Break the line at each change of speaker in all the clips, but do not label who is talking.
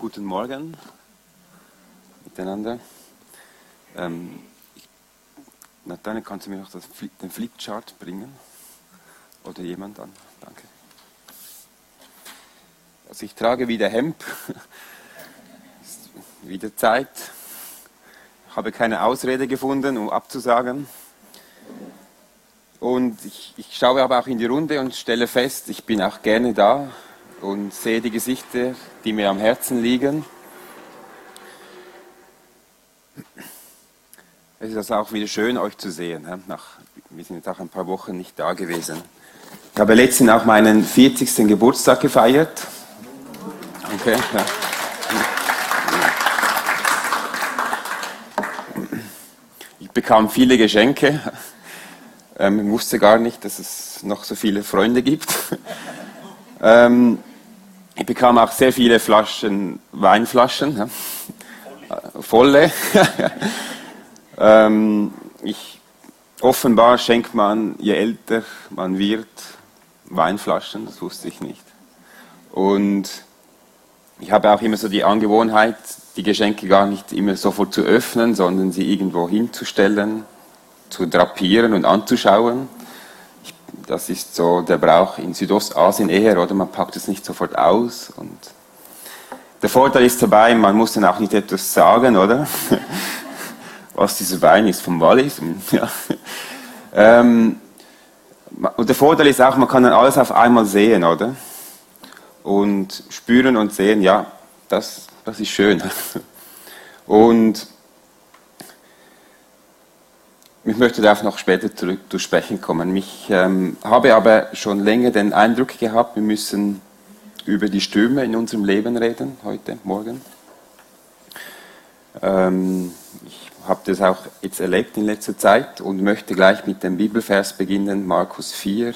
Guten Morgen miteinander. Ähm, Nathanael, kannst du mir noch das, den Flipchart bringen? Oder jemand an? Danke. Also ich trage wieder Hemd. Ist wieder Zeit. Ich habe keine Ausrede gefunden, um abzusagen. Und ich, ich schaue aber auch in die Runde und stelle fest, ich bin auch gerne da und sehe die Gesichter, die mir am Herzen liegen. Es ist auch wieder schön, euch zu sehen. Nach, wir sind jetzt auch ein paar Wochen nicht da gewesen. Ich habe letztens auch meinen 40. Geburtstag gefeiert. Okay, ja. Ich bekam viele Geschenke. Ähm, ich wusste gar nicht, dass es noch so viele Freunde gibt. Ähm, ich bekam auch sehr viele Flaschen, Weinflaschen, ja. volle. ähm, ich, offenbar schenkt man, je älter man wird, Weinflaschen, das wusste ich nicht. Und ich habe auch immer so die Angewohnheit, die Geschenke gar nicht immer sofort zu öffnen, sondern sie irgendwo hinzustellen, zu drapieren und anzuschauen. Das ist so der Brauch in Südostasien eher, oder? Man packt es nicht sofort aus. Und der Vorteil ist dabei, man muss dann auch nicht etwas sagen, oder? Was dieser Wein ist vom Wallis. Ja. Ähm, und der Vorteil ist auch, man kann dann alles auf einmal sehen, oder? Und spüren und sehen, ja, das, das ist schön. Und ich möchte darauf noch später zurück zu sprechen kommen. Ich ähm, habe aber schon länger den Eindruck gehabt, wir müssen über die Stürme in unserem Leben reden, heute, morgen. Ähm, ich habe das auch jetzt erlebt in letzter Zeit und möchte gleich mit dem Bibelvers beginnen, Markus 4,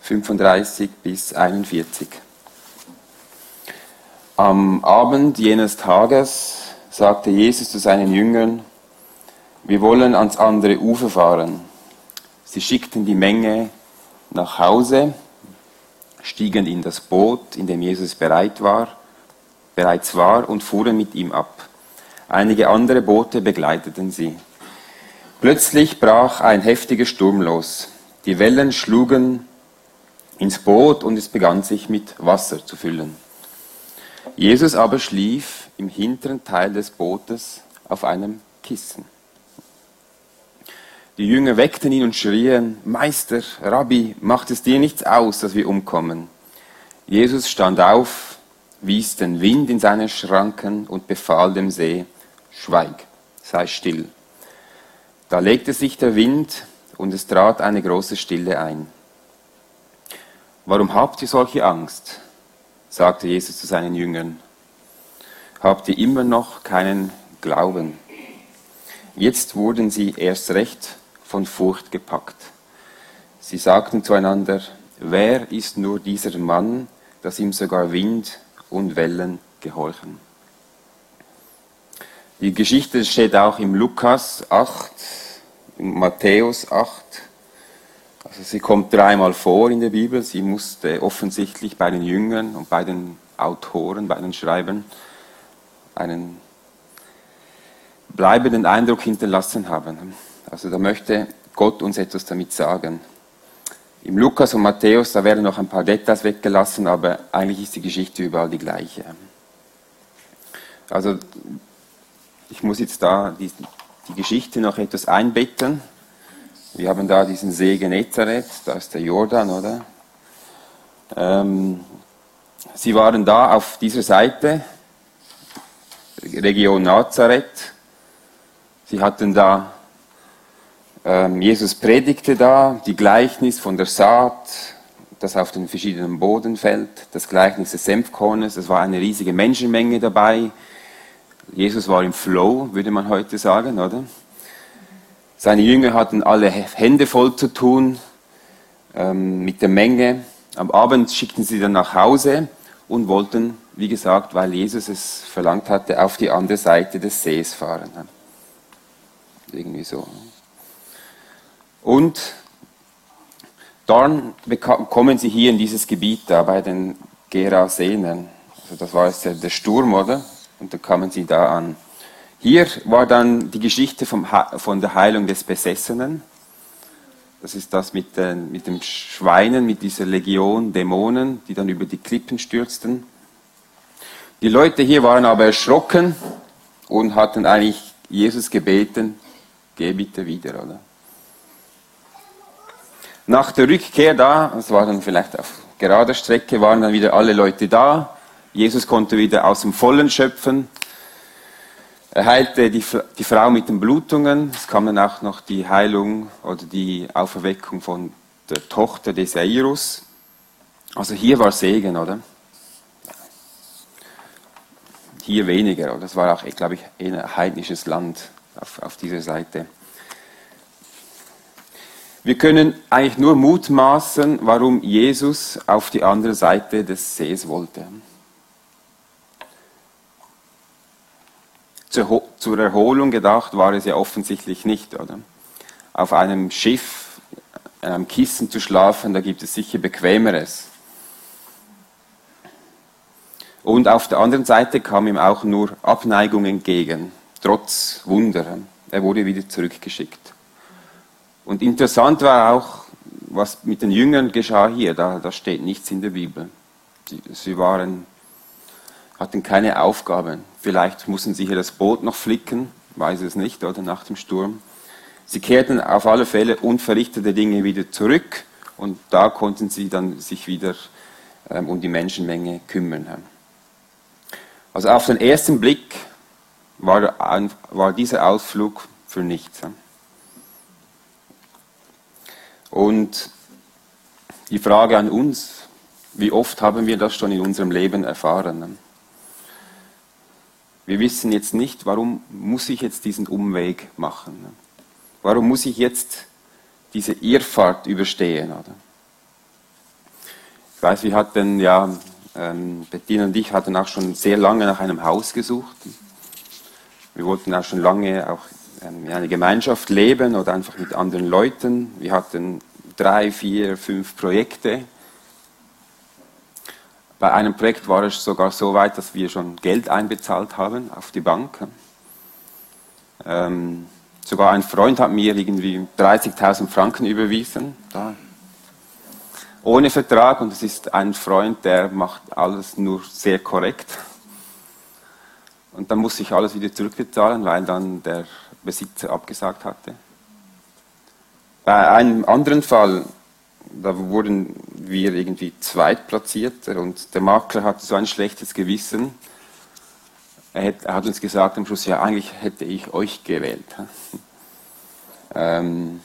35 bis 41. Am Abend jenes Tages sagte Jesus zu seinen Jüngern, wir wollen ans andere Ufer fahren. Sie schickten die Menge nach Hause, stiegen in das Boot, in dem Jesus bereit war, bereits war, und fuhren mit ihm ab. Einige andere Boote begleiteten sie. Plötzlich brach ein heftiger Sturm los. Die Wellen schlugen ins Boot und es begann sich mit Wasser zu füllen. Jesus aber schlief im hinteren Teil des Bootes auf einem Kissen. Die Jünger weckten ihn und schrien, Meister, Rabbi, macht es dir nichts aus, dass wir umkommen? Jesus stand auf, wies den Wind in seine Schranken und befahl dem See, Schweig, sei still. Da legte sich der Wind und es trat eine große Stille ein. Warum habt ihr solche Angst? sagte Jesus zu seinen Jüngern. Habt ihr immer noch keinen Glauben? Jetzt wurden sie erst recht von Furcht gepackt. Sie sagten zueinander, wer ist nur dieser Mann, dass ihm sogar Wind und Wellen gehorchen? Die Geschichte steht auch im Lukas 8, im Matthäus 8. Also sie kommt dreimal vor in der Bibel. Sie musste offensichtlich bei den Jüngern und bei den Autoren, bei den Schreibern einen bleibenden Eindruck hinterlassen haben. Also da möchte Gott uns etwas damit sagen. Im Lukas und Matthäus, da werden noch ein paar Details weggelassen, aber eigentlich ist die Geschichte überall die gleiche. Also ich muss jetzt da die, die Geschichte noch etwas einbetten. Wir haben da diesen See Genezareth, da ist der Jordan, oder? Ähm, sie waren da auf dieser Seite, Region Nazareth. Sie hatten da Jesus predigte da die Gleichnis von der Saat, das auf den verschiedenen Boden fällt, das Gleichnis des Senfkornes, es war eine riesige Menschenmenge dabei. Jesus war im Flow, würde man heute sagen, oder? Seine Jünger hatten alle Hände voll zu tun ähm, mit der Menge. Am Abend schickten sie dann nach Hause und wollten, wie gesagt, weil Jesus es verlangt hatte, auf die andere Seite des Sees fahren. Irgendwie so. Und dann kommen sie hier in dieses Gebiet da bei den Gerasenern. Also das war jetzt der, Sturm, oder? Und dann kamen sie da an. Hier war dann die Geschichte vom, von der Heilung des Besessenen. Das ist das mit, den, mit dem Schweinen, mit dieser Legion Dämonen, die dann über die Klippen stürzten. Die Leute hier waren aber erschrocken und hatten eigentlich Jesus gebeten, geh bitte wieder, oder? Nach der Rückkehr da, es war dann vielleicht auf gerader Strecke, waren dann wieder alle Leute da. Jesus konnte wieder aus dem Vollen schöpfen. Er heilte die, die Frau mit den Blutungen. Es kam dann auch noch die Heilung oder die Auferweckung von der Tochter des Jairus. Also hier war Segen, oder? Hier weniger, oder? Das war auch, glaube ich, ein heidnisches Land auf, auf dieser Seite. Wir können eigentlich nur mutmaßen, warum Jesus auf die andere Seite des Sees wollte. zur, Erholung gedacht war es ja offensichtlich nicht, oder? Auf einem Schiff, in einem Kissen zu schlafen, da gibt es sicher bequemeres. Und auf der anderen Seite kam ihm auch nur Abneigung entgegen, trotz Wunder. Er wurde wieder zurückgeschickt. Und interessant war auch, was mit den Jüngern geschah hier. Da, da steht nichts in der Bibel. Sie, waren hatten keine Aufgaben. Vielleicht mussten sie hier das Boot noch flicken, weiß es nicht, oder nach dem Sturm. Sie kehrten auf alle Fälle unverrichtete Dinge wieder zurück und da konnten sie dann sich wieder ähm, um die Menschenmenge kümmern. Also auf den ersten Blick war, war dieser Ausflug für nichts. Und die Frage an uns, wie oft haben wir das schon in unserem Leben erfahren? Wir wissen jetzt nicht, warum muss ich jetzt diesen Umweg machen? Warum muss ich jetzt diese Irrfahrt überstehen? Oder? Ich weiß, wir hatten ja, ähm, Bettina und ich hatten auch schon sehr lange nach einem Haus gesucht. Wir wollten auch schon lange auch in einer Gemeinschaft leben oder einfach mit anderen Leuten. Wir hatten drei, vier, fünf Projekte bei einem Projekt war es sogar so weit, dass wir schon Geld einbezahlt haben auf die Bank. Ähm, sogar ein Freund hat mir irgendwie 30.000 Franken überwiesen, da. ohne Vertrag. Und es ist ein Freund, der macht alles nur sehr korrekt. Und dann muss ich alles wieder zurückbezahlen, weil dann der Besitzer abgesagt hatte. Bei einem anderen Fall da wurden wir irgendwie zweitplatziert und der Makler hatte so ein schlechtes Gewissen. Er hat, uns gesagt am Schluss, ja, eigentlich hätte ich euch gewählt. ähm,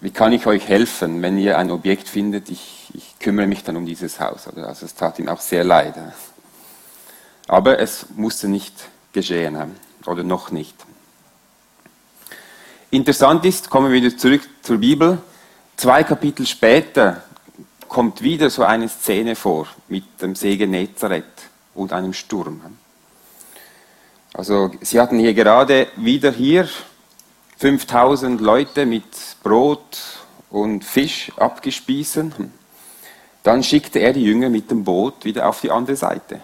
wie kann ich euch helfen, wenn ihr ein Objekt findet? Ich, ich kümmere mich dann um dieses Haus. Also es tat ihm auch sehr leid. Aber es musste nicht geschehen oder noch nicht. Interessant ist, kommen wir wieder zurück zur Bibel, Zwei Kapitel später kommt wieder so eine Szene vor mit dem See Genezareth und einem Sturm. Also sie hatten hier gerade wieder hier 5000 Leute mit Brot und Fisch abgespießen. Dann schickte er die Jünger mit dem Boot wieder auf die andere Seite.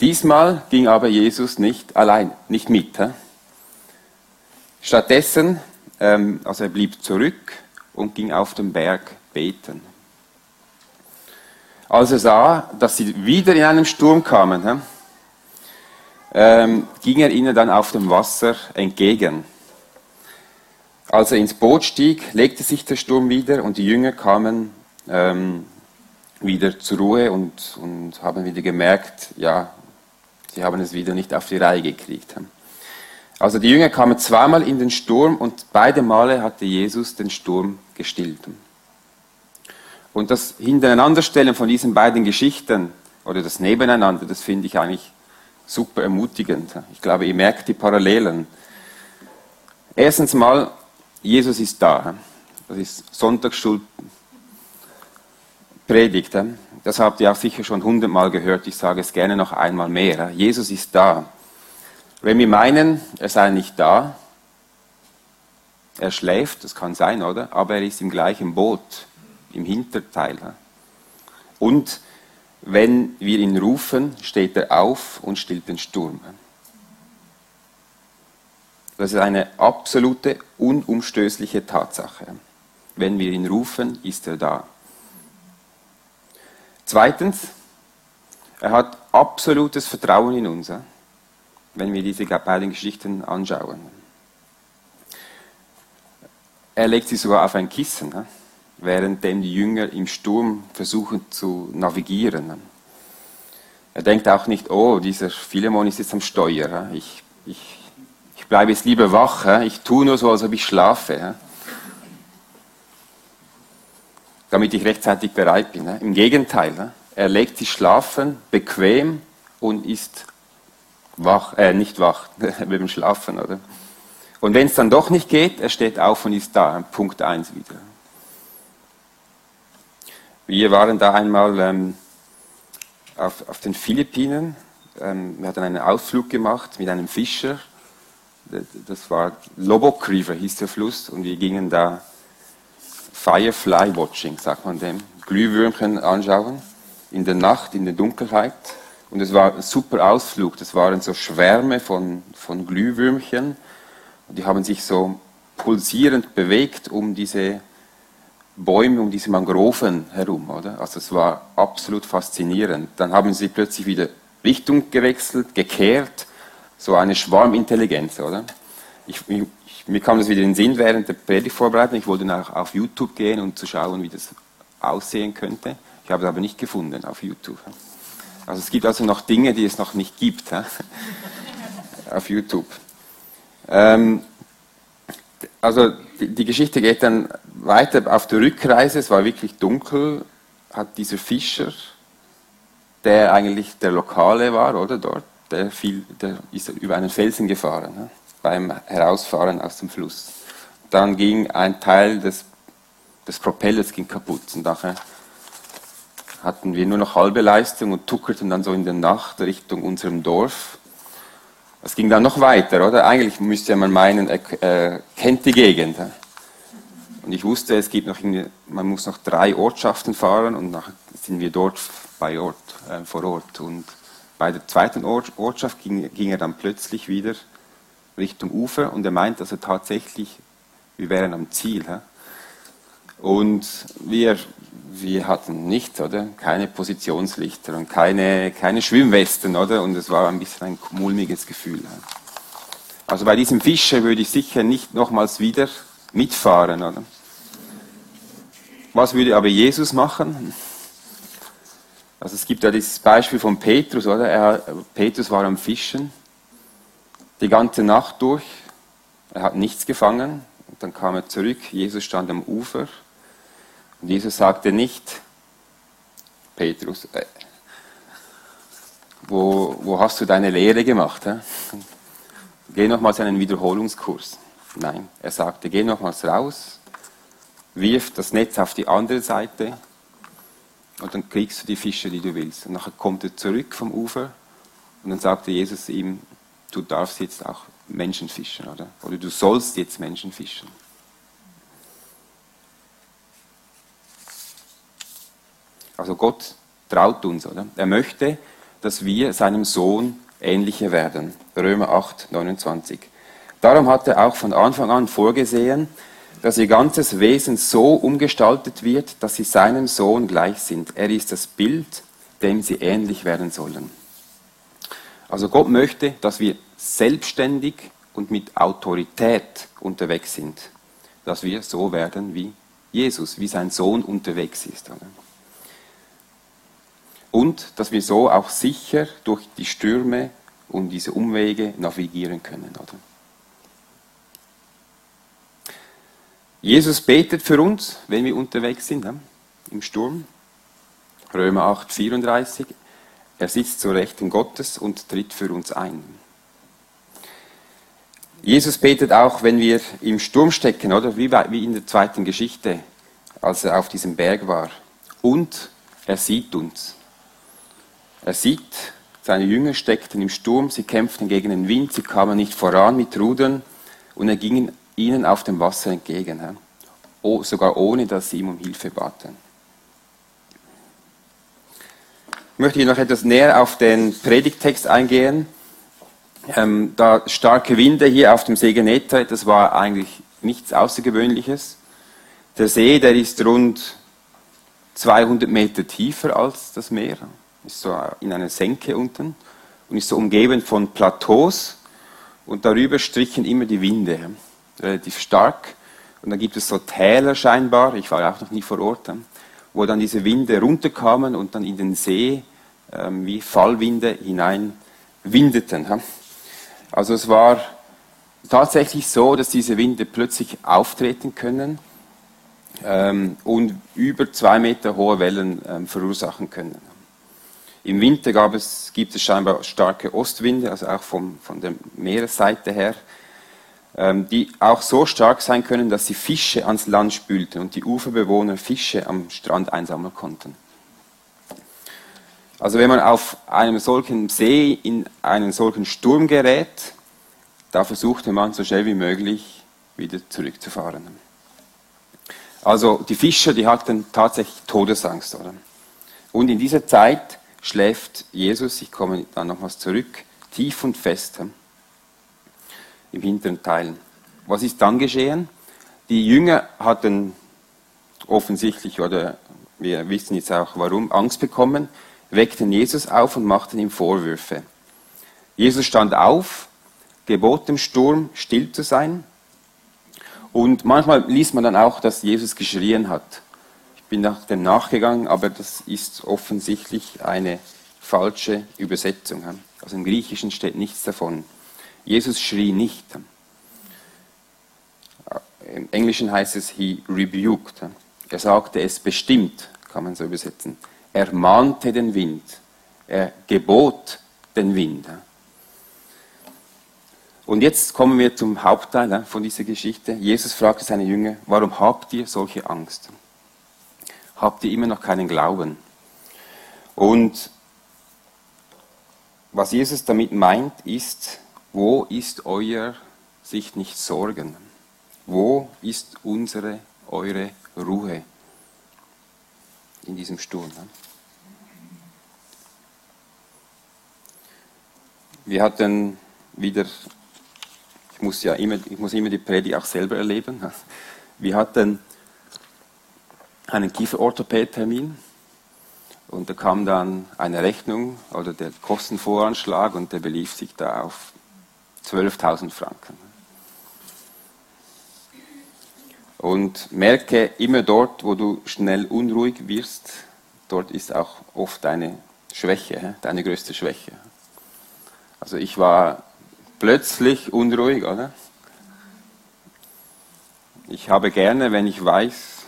Diesmal ging aber Jesus nicht allein, nicht mit. Stattdessen, ähm, also er blieb zurück und ging auf den Berg beten. Als er sah, dass sie wieder in einem Sturm kamen, ähm, ging er ihnen dann auf dem Wasser entgegen. Als er ins Boot stieg, legte sich der Sturm wieder und die Jünger kamen ähm, wieder zur Ruhe und, und haben wieder gemerkt, ja, sie haben es wieder nicht auf die Reihe gekriegt. Also die Jünger kamen zweimal in den Sturm und beide Male hatte Jesus den Sturm gestillt. Und das Hintereinanderstellen von diesen beiden Geschichten oder das Nebeneinander, das finde ich eigentlich super ermutigend. Ich glaube, ihr merkt die Parallelen. Erstens mal, Jesus ist da. Das ist Sonntagsschuld Predigt. Das habt ihr auch sicher schon hundertmal gehört. Ich sage es gerne noch einmal mehr. Jesus ist da. Wenn wir meinen, er sei nicht da, er schläft, das kann sein, oder? Aber er ist im gleichen Boot, im Hinterteil. Und wenn wir ihn rufen, steht er auf und stillt den Sturm. Das ist eine absolute, unumstößliche Tatsache. Wenn wir ihn rufen, ist er da. Zweitens, er hat absolutes Vertrauen in uns, wenn wir diese beiden Geschichten anschauen. Er legt sie sogar auf ein Kissen, währenddem die Jünger im Sturm versuchen zu navigieren. Er denkt auch nicht, oh, dieser Philemon ist jetzt am Steuer. Ich, ich, ich bleibe jetzt lieber wach. Ich tue nur so, als ob ich schlafe. Damit ich rechtzeitig bereit bin. Im Gegenteil, er legt sich schlafen, bequem und ist wach, äh, nicht wach, beim Schlafen, oder? Und wenn es dann doch nicht geht, er steht auf und ist da, Punkt 1 wieder. Wir waren da einmal ähm, auf, auf, den Philippinen. Ähm, wir hatten einen Ausflug gemacht mit einem Fischer. Das war Lobok River, hieß der Fluss. Und wir gingen da Firefly Watching, sagt man dem, Glühwürmchen anschauen. In der Nacht, in der Dunkelheit. Und es war ein super Ausflug. Das waren so Schwärme von, von Glühwürmchen. Und die haben sich so pulsierend bewegt um diese Bäume, um diese Mangroven herum, oder? Also es war absolut faszinierend. Dann haben sie plötzlich wieder Richtung gewechselt, gekehrt, so eine Schwarmintelligenz, oder? Ich, ich, mir kam das wieder in den Sinn während der Predigtvorbereitung. Ich wollte nach, auf YouTube gehen, um zu schauen, wie das aussehen könnte. Ich habe es aber nicht gefunden auf YouTube. Also es gibt also noch Dinge, die es noch nicht gibt auf YouTube. Ähm, also die, die, Geschichte geht dann weiter auf der Rückreise. Es war wirklich dunkel. Hat dieser Fischer, der eigentlich der Lokale war, oder dort, der, fiel, der ist über einen Felsen gefahren ne, beim Herausfahren aus dem Fluss. Dann ging ein Teil des, des Propellers ging kaputt und nachher hatten wir nur noch halbe Leistung und tuckerten dann so in der Nacht Richtung unserem Dorf. Es ging dann noch weiter, oder? Eigentlich müsste man meinen, er kennt die Gegend. Und ich wusste, es gibt noch, man muss noch drei Ortschaften fahren und nachher sind wir dort bei Ort, äh, vor Ort. Und bei der zweiten Ort, Ortschaft ging, ging, er dann plötzlich wieder Richtung Ufer und er meint also tatsächlich, wir wären am Ziel. He? Und wir, wir hatten nichts, oder? Keine Positionslichter und keine, keine Schwimmwesten, oder? Und es war ein bisschen ein mulmiges Gefühl. Also bei diesem Fischer würde ich sicher nicht nochmals wieder mitfahren, oder? Was würde aber Jesus machen? Also es gibt ja dieses Beispiel von Petrus, oder? Er, Petrus war am Fischen die ganze Nacht durch. Er hat nichts gefangen. Und dann kam er zurück. Jesus stand am Ufer und Jesus sagte nicht, Petrus, äh, wo, wo hast du deine Lehre gemacht? Hä? Geh nochmals einen Wiederholungskurs. Nein, er sagte, geh nochmals raus, wirf das Netz auf die andere Seite und dann kriegst du die Fische, die du willst. Und nachher kommt er zurück vom Ufer und dann sagte Jesus ihm, du darfst jetzt auch Menschen fischen, oder? Oder du sollst jetzt Menschen fischen. Also Gott traut uns, oder? Er möchte, dass wir seinem Sohn ähnlicher werden. Römer 8, 29. Darum hat er auch von Anfang an vorgesehen, dass ihr ganzes Wesen so umgestaltet wird, dass sie seinem Sohn gleich sind. Er ist das Bild, dem sie ähnlich werden sollen. Also Gott möchte, dass wir selbstständig und mit Autorität unterwegs sind. Dass wir so werden wie Jesus, wie sein Sohn unterwegs ist. Oder? Und dass wir so auch sicher durch die Stürme und diese Umwege navigieren können. Oder? Jesus betet für uns, wenn wir unterwegs sind, im Sturm. Römer 8, 34. Er sitzt zur Rechten Gottes und tritt für uns ein. Jesus betet auch, wenn wir im Sturm stecken, oder wie in der zweiten Geschichte, als er auf diesem Berg war. Und er sieht uns. Er sieht, seine Jünger steckten im Sturm, sie kämpften gegen den Wind, sie kamen nicht voran mit Rudern und er ging ihnen auf dem Wasser entgegen, sogar ohne dass sie ihm um Hilfe baten. möchte ich noch etwas näher auf den Predigtext eingehen. Ähm, da starke Winde hier auf dem See Geneta, das war eigentlich nichts Außergewöhnliches. Der See, der ist rund 200 Meter tiefer als das Meer, ist so in einer Senke unten und ist so umgeben von Plateaus und darüber strichen immer die Winde, relativ stark. Und dann gibt es so Täler scheinbar, ich war auch noch nie vor Ort, wo dann diese Winde runterkamen und dann in den See ähm, wie Fallwinde hinein windeten. Also es war tatsächlich so, dass diese Winde plötzlich auftreten können ähm, und über zwei Meter hohe Wellen ähm, verursachen können. Im Winter gab es, gibt es scheinbar starke Ostwinde, also auch vom, von der Meeresseite her, ähm, die auch so stark sein können, dass sie Fische ans Land spülten und die Uferbewohner Fische am Strand einsammeln konnten. Also wenn man auf einem solchen See in einen solchen Sturm gerät, da versuchte man so schnell wie möglich wieder zurückzufahren. Also die Fischer, die hatten tatsächlich Todesangst. Oder? Und in dieser Zeit schläft Jesus, ich komme dann nochmals zurück, tief und fest im hinteren Teil. Was ist dann geschehen? Die Jünger hatten offensichtlich, oder wir wissen jetzt auch warum, Angst bekommen, weckten Jesus auf und machten ihm Vorwürfe. Jesus stand auf, gebot dem Sturm, still zu sein und manchmal liest man dann auch, dass Jesus geschrien hat. Ich bin nach dem nachgegangen, aber das ist offensichtlich eine falsche Übersetzung. Also im Griechischen steht nichts davon. Jesus schrie nicht. Im Englischen heißt es, he rebuked. Er sagte es bestimmt, kann man so übersetzen. Er mahnte den Wind. Er gebot den Wind. Und jetzt kommen wir zum Hauptteil von dieser Geschichte. Jesus fragte seine Jünger, warum habt ihr solche Angst? Habt ihr immer noch keinen Glauben? Und was Jesus damit meint, ist, wo ist euer sich nicht sorgen? Wo ist unsere, eure Ruhe in diesem Sturm? Wir hatten wieder ich muss ja immer, ich muss immer die Predigt auch selber erleben. Wir hatten einen Kieferorthopädtermin und da kam dann eine Rechnung oder der Kostenvoranschlag und der belief sich da auf 12.000 Franken. Und merke immer dort, wo du schnell unruhig wirst, dort ist auch oft deine Schwäche, deine größte Schwäche. Also ich war plötzlich unruhig, oder? Ich habe gerne, wenn ich weiß,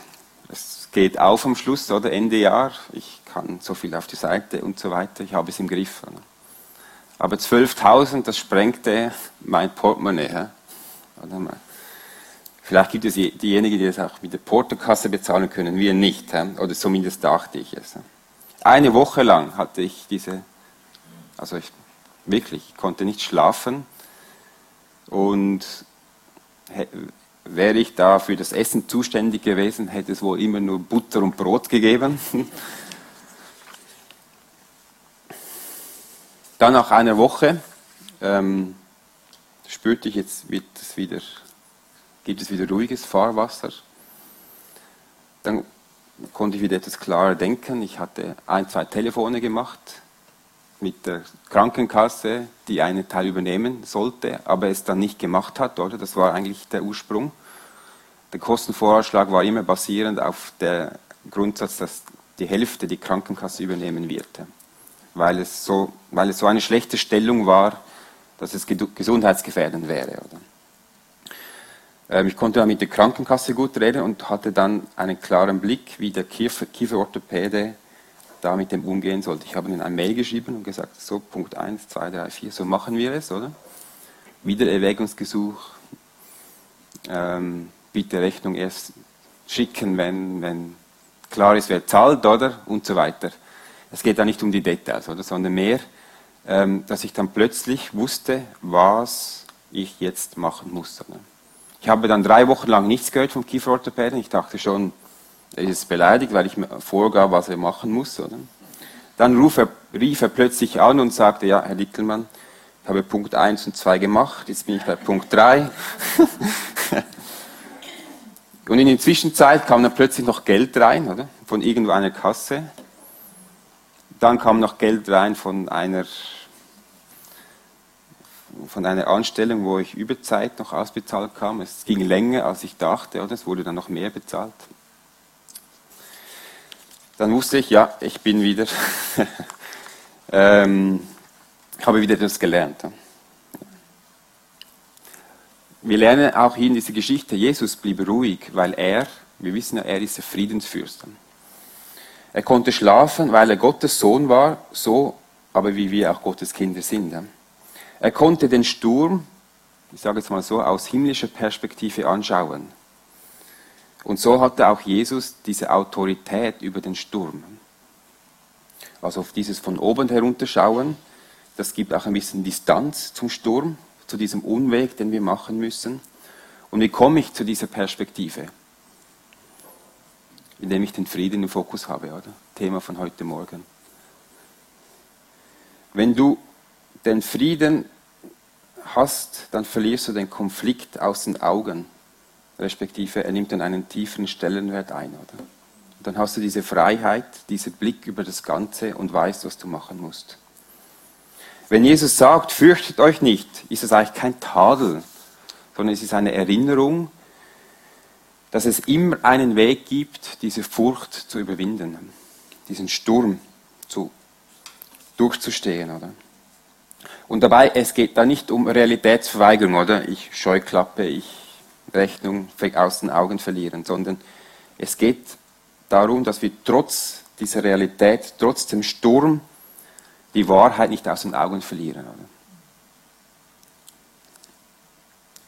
es geht auf am Schluss oder Ende Jahr, ich kann so viel auf die Seite und so weiter, ich habe es im Griff. Aber 12.000, das sprengte mein Portemonnaie. Vielleicht gibt es diejenigen, die das auch mit der Portokasse bezahlen können, wir nicht. Oder zumindest dachte ich es. Eine Woche lang hatte ich diese, also ich wirklich, ich konnte nicht schlafen und wäre ich da für das Essen zuständig gewesen, hätte es wohl immer nur Butter und Brot gegeben. Dann nach einer Woche ähm, spürte ich, jetzt wird es wieder, gibt es wieder ruhiges Fahrwasser. Dann konnte ich wieder etwas klarer denken. Ich hatte ein, zwei Telefone gemacht mit der Krankenkasse, die einen Teil übernehmen sollte, aber es dann nicht gemacht hat, oder? Das war eigentlich der Ursprung. Der Kostenvoranschlag war immer basierend auf dem Grundsatz, dass die Hälfte die Krankenkasse übernehmen wird, weil es so, weil es so eine schlechte Stellung war, dass es gesundheitsgefährdend wäre. Oder? Ähm, ich konnte dann mit der Krankenkasse gut reden und hatte dann einen klaren Blick, wie der Kiefer, da mit dem umgehen sollte. Ich habe ihnen ein Mail geschrieben und gesagt, so Punkt 1, 2, 3, 4, so machen wir es, oder? Wieder Erwägungsgesuch, ähm, bitte Rechnung erst schicken, wenn, wenn klar ist, wer zahlt, oder? Und so weiter. Es geht da nicht um die Details, oder? Sondern mehr, ähm, dass ich dann plötzlich wusste, was ich jetzt machen muss. Oder? Ich habe dann drei Wochen lang nichts gehört vom Kieferorthopäden. Ich dachte schon, er ist beleidigt, weil ich mir vorgab, was er machen muss. Oder? Dann rief er, rief er plötzlich an und sagte, ja, Herr Dickelmann, ich habe Punkt 1 und 2 gemacht, jetzt bin ich bei Punkt 3. und in der Zwischenzeit kam dann plötzlich noch Geld rein, oder? Von irgendwo einer Kasse. Dann kam noch Geld rein von einer, von einer Anstellung, wo ich Überzeit noch ausbezahlt kam. Es ging länger, als ich dachte, oder? Es wurde dann noch mehr bezahlt. Dann wusste ich, ja, ich bin wieder, ähm, habe wieder etwas gelernt. Wir lernen auch hier in dieser Geschichte, Jesus blieb ruhig, weil er, wir wissen ja, er ist der Friedensfürst. Er konnte schlafen, weil er Gottes Sohn war, so aber wie wir auch Gottes Kinder sind. Er konnte den Sturm, ich sage es mal so, aus himmlischer Perspektive anschauen. Und so hatte auch Jesus diese Autorität über den Sturm. Also auf dieses von oben herunterschauen, das gibt auch ein bisschen Distanz zum Sturm, zu diesem Unweg, den wir machen müssen. Und wie komme ich zu dieser Perspektive? Indem ich den Frieden im Fokus habe, oder? Thema von heute Morgen. Wenn du den Frieden hast, dann verlierst du den Konflikt aus den Augen respektive er nimmt dann einen tieferen Stellenwert ein. Oder? Dann hast du diese Freiheit, diesen Blick über das Ganze und weißt, was du machen musst. Wenn Jesus sagt, fürchtet euch nicht, ist es eigentlich kein Tadel, sondern es ist eine Erinnerung, dass es immer einen Weg gibt, diese Furcht zu überwinden, diesen Sturm zu, durchzustehen. Oder? Und dabei, es geht da nicht um Realitätsverweigerung, oder? Ich scheuklappe, ich Rechnung aus den Augen verlieren, sondern es geht darum, dass wir trotz dieser Realität, trotz dem Sturm, die Wahrheit nicht aus den Augen verlieren.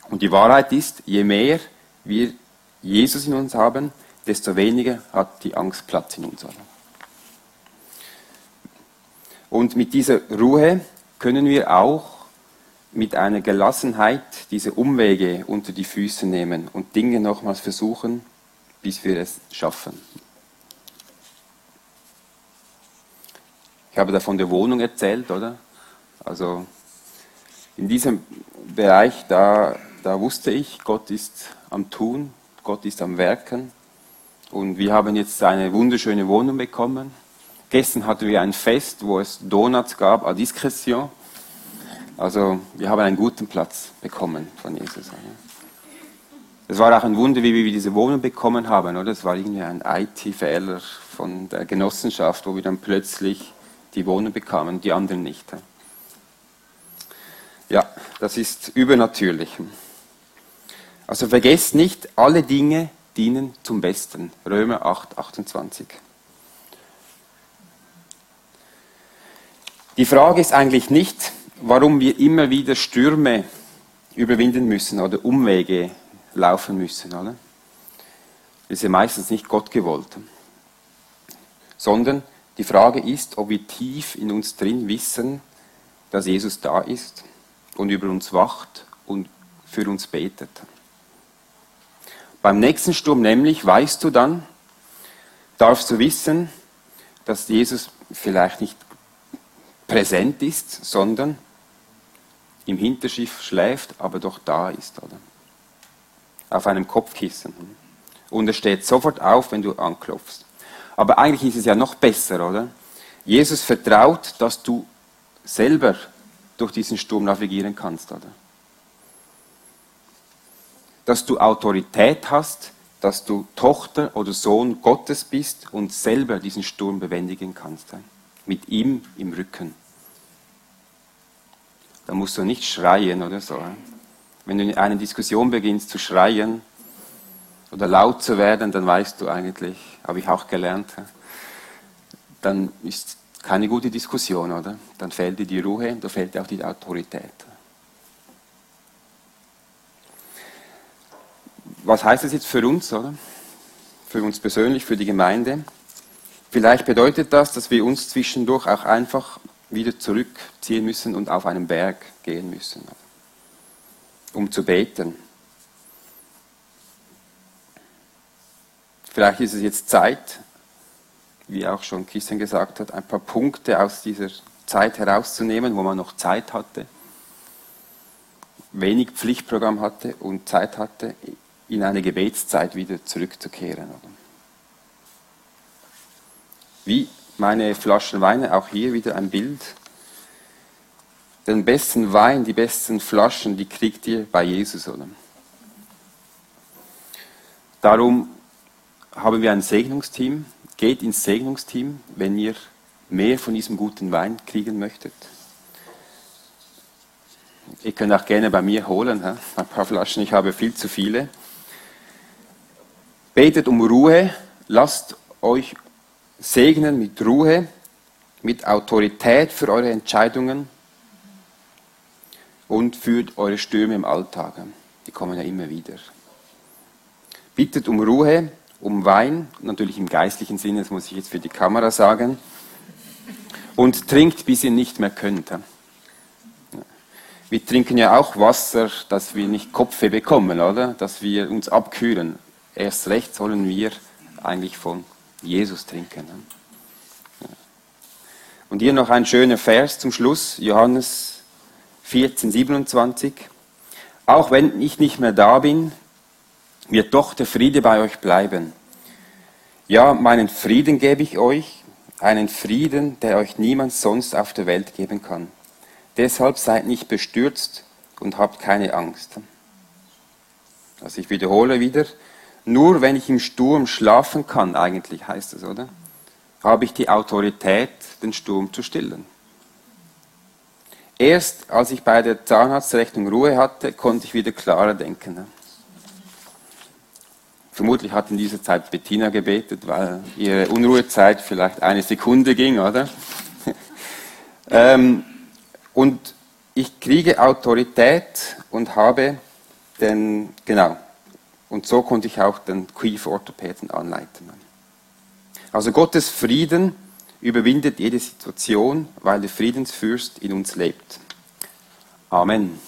Und die Wahrheit ist, je mehr wir Jesus in uns haben, desto weniger hat die Angst Platz in uns. Und mit dieser Ruhe können wir auch mit einer Gelassenheit diese Umwege unter die Füße nehmen und Dinge nochmals versuchen, bis wir es schaffen. Ich habe da von der Wohnung erzählt, oder? Also in diesem Bereich, da, da wusste ich, Gott ist am Tun, Gott ist am Werken. Und wir haben jetzt eine wunderschöne Wohnung bekommen. Gestern hatten wir ein Fest, wo es Donuts gab, à discrétion. Also wir haben einen guten Platz bekommen von Jesus. Es war auch ein Wunder, wie wir diese Wohnung bekommen haben, oder? Es war irgendwie ein IT-Fehler von der Genossenschaft, wo wir dann plötzlich die Wohnung bekamen, die anderen nicht. Ja, das ist übernatürlich. Also vergesst nicht, alle Dinge dienen zum Besten. Römer 8, 28. Die Frage ist eigentlich nicht, warum wir immer wieder Stürme überwinden müssen oder Umwege laufen müssen. Oder? Das ist ja meistens nicht Gott gewollt. Sondern die Frage ist, ob wir tief in uns drin wissen, dass Jesus da ist und über uns wacht und für uns betet. Beim nächsten Sturm nämlich weißt du dann, darfst du wissen, dass Jesus vielleicht nicht präsent ist, sondern im Hinterschiff schläft, aber doch da ist, oder? Auf einem Kopfkissen. Und er steht sofort auf, wenn du anklopfst. Aber eigentlich ist es ja noch besser, oder? Jesus vertraut, dass du selber durch diesen Sturm navigieren kannst, oder? Dass du Autorität hast, dass du Tochter oder Sohn Gottes bist und selber diesen Sturm bewändigen kannst. Mit ihm im Rücken. Da musst du nicht schreien oder so. Wenn du in einer Diskussion beginnst zu schreien oder laut zu werden, dann weißt du eigentlich, habe ich auch gelernt, dann ist keine gute Diskussion, oder? Dann fehlt dir die Ruhe, da fehlt dir auch die Autorität. Was heißt das jetzt für uns, oder? Für uns persönlich, für die Gemeinde? Vielleicht bedeutet das, dass wir uns zwischendurch auch einfach wieder zurückziehen müssen und auf einen Berg gehen müssen, um zu beten. Vielleicht ist es jetzt Zeit, wie auch schon Christian gesagt hat, ein paar Punkte aus dieser Zeit herauszunehmen, wo man noch Zeit hatte, wenig Pflichtprogramm hatte und Zeit hatte, in eine Gebetszeit wieder zurückzukehren. Wie meine Flaschen Weine, auch hier wieder ein Bild. Den besten Wein, die besten Flaschen, die kriegt ihr bei Jesus, oder? Darum haben wir ein Segnungsteam. Geht ins Segnungsteam, wenn ihr mehr von diesem guten Wein kriegen möchtet. Ihr könnt auch gerne bei mir holen, ein paar Flaschen, ich habe viel zu viele. Betet um Ruhe, lasst euch segnen mit Ruhe, mit Autorität für eure Entscheidungen und führt eure Stürme im Alltag. Die kommen ja immer wieder. Bittet um Ruhe, um Wein, natürlich im geistlichen Sinne, das muss ich jetzt für die Kamera sagen, und trinkt, bis ihr nicht mehr könnt. Wir trinken ja auch Wasser, dass wir nicht Kopfweh bekommen, oder? Dass wir uns abkühlen. Erst recht sollen wir eigentlich von Jesus trinken. Und hier noch ein schöner Vers zum Schluss, Johannes 14, 27. Auch wenn ich nicht mehr da bin, wird doch der Friede bei euch bleiben. Ja, meinen Frieden gebe ich euch, einen Frieden, der euch niemand sonst auf der Welt geben kann. Deshalb seid nicht bestürzt und habt keine Angst. Also ich wiederhole wieder, nur wenn ich im Sturm schlafen kann, eigentlich heißt es, oder? Habe ich die Autorität, den Sturm zu stillen. Erst als ich bei der Zahnarztrechnung Ruhe hatte, konnte ich wieder klarer denken. Vermutlich hat in dieser Zeit Bettina gebetet, weil ihre Unruhezeit vielleicht eine Sekunde ging, oder? ähm, und ich kriege Autorität und habe den, genau, und so konnte ich auch den Kieferorthopäden anleiten. Also Gottes Frieden überwindet jede Situation, weil der Friedensfürst in uns lebt. Amen.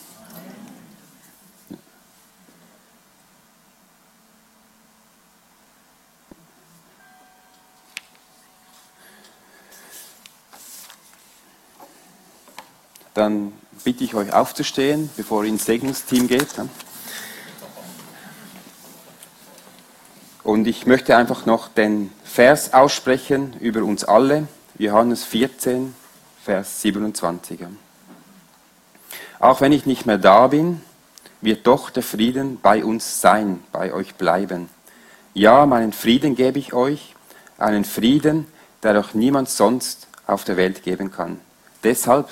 dann bitte ich euch aufzustehen, bevor ihr ins Segnungsteam geht. Und ich möchte einfach noch den Vers aussprechen über uns alle, Johannes 14, Vers 27. Auch wenn ich nicht mehr da bin, wird doch der Frieden bei uns sein, bei euch bleiben. Ja, meinen Frieden gebe ich euch, einen Frieden, der auch niemand sonst auf der Welt geben kann. Deshalb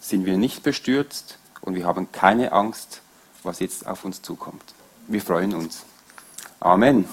sind wir nicht bestürzt und wir haben keine Angst, was jetzt auf uns zukommt. Wir freuen uns. Amen.